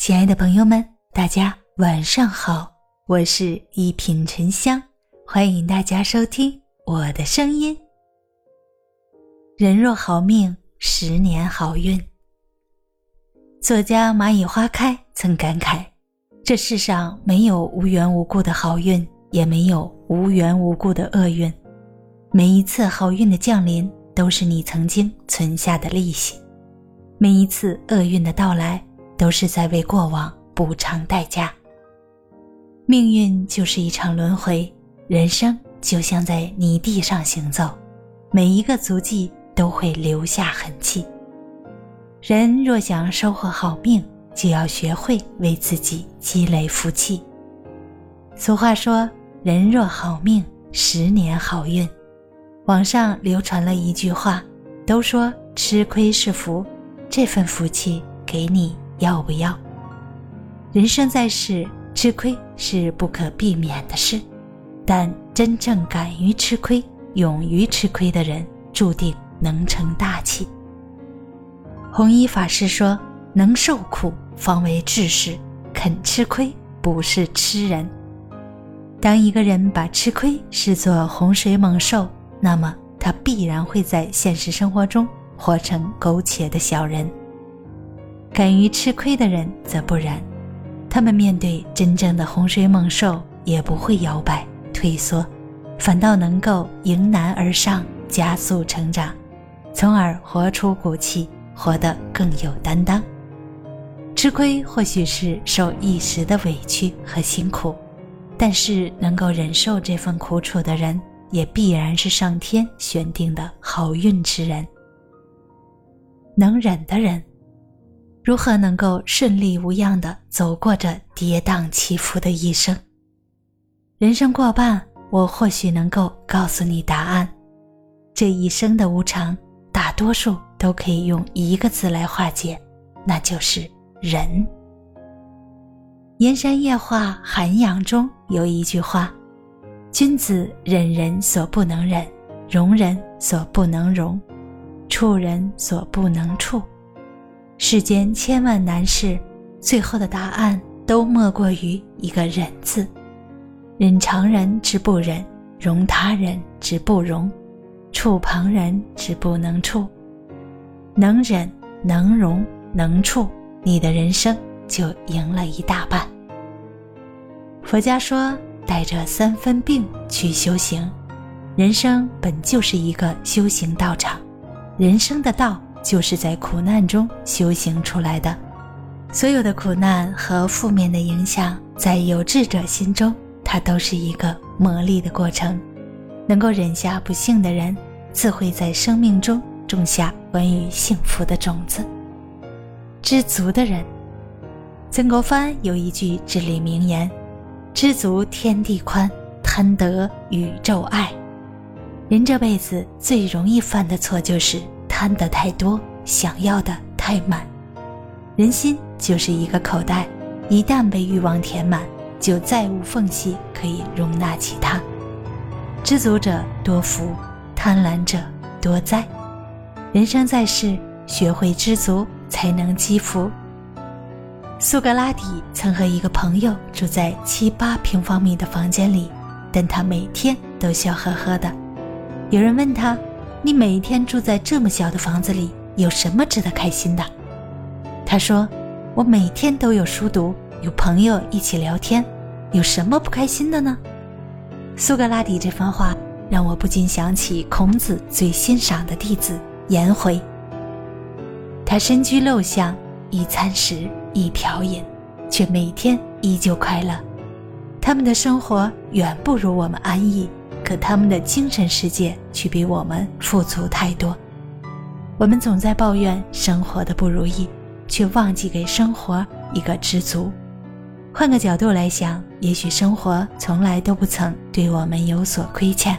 亲爱的朋友们，大家晚上好，我是一品沉香，欢迎大家收听我的声音。人若好命，十年好运。作家蚂蚁花开曾感慨：这世上没有无缘无故的好运，也没有无缘无故的厄运。每一次好运的降临，都是你曾经存下的利息；每一次厄运的到来，都是在为过往补偿代价。命运就是一场轮回，人生就像在泥地上行走，每一个足迹都会留下痕迹。人若想收获好命，就要学会为自己积累福气。俗话说：“人若好命，十年好运。”网上流传了一句话，都说吃亏是福，这份福气给你要不要？人生在世，吃亏是不可避免的事，但真正敢于吃亏、勇于吃亏的人，注定能成大器。弘一法师说：“能受苦方为志士，肯吃亏不是吃人。”当一个人把吃亏视作洪水猛兽，那么他必然会在现实生活中活成苟且的小人。敢于吃亏的人则不然，他们面对真正的洪水猛兽也不会摇摆退缩，反倒能够迎难而上，加速成长，从而活出骨气。活得更有担当。吃亏或许是受一时的委屈和辛苦，但是能够忍受这份苦楚的人，也必然是上天选定的好运之人。能忍的人，如何能够顺利无恙地走过这跌宕起伏的一生？人生过半，我或许能够告诉你答案。这一生的无常，大多数。都可以用一个字来化解，那就是忍。燕山夜话涵养中有一句话：“君子忍人所不能忍，容人所不能容，处人所不能处。”世间千万难事，最后的答案都莫过于一个“忍”字。忍常人之不忍，容他人之不容，处旁人之不能处。能忍能容能处，你的人生就赢了一大半。佛家说，带着三分病去修行，人生本就是一个修行道场，人生的道就是在苦难中修行出来的。所有的苦难和负面的影响，在有志者心中，它都是一个磨砺的过程。能够忍下不幸的人，自会在生命中。种下关于幸福的种子。知足的人，曾国藩有一句至理名言：“知足天地宽，贪得宇宙爱。”人这辈子最容易犯的错就是贪得太多，想要的太满。人心就是一个口袋，一旦被欲望填满，就再无缝隙可以容纳其他。知足者多福，贪婪者多灾。人生在世，学会知足才能积福。苏格拉底曾和一个朋友住在七八平方米的房间里，但他每天都笑呵呵的。有人问他：“你每天住在这么小的房子里，有什么值得开心的？”他说：“我每天都有书读，有朋友一起聊天，有什么不开心的呢？”苏格拉底这番话让我不禁想起孔子最欣赏的弟子。颜回，他身居陋巷，一餐食，一瓢饮，却每天依旧快乐。他们的生活远不如我们安逸，可他们的精神世界却比我们富足太多。我们总在抱怨生活的不如意，却忘记给生活一个知足。换个角度来想，也许生活从来都不曾对我们有所亏欠，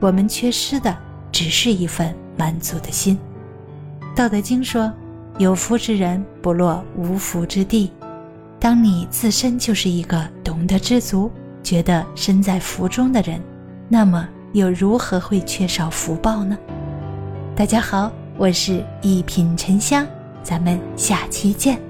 我们缺失的只是一份。满足的心，《道德经》说：“有福之人不落无福之地。”当你自身就是一个懂得知足、觉得身在福中的人，那么又如何会缺少福报呢？大家好，我是一品沉香，咱们下期见。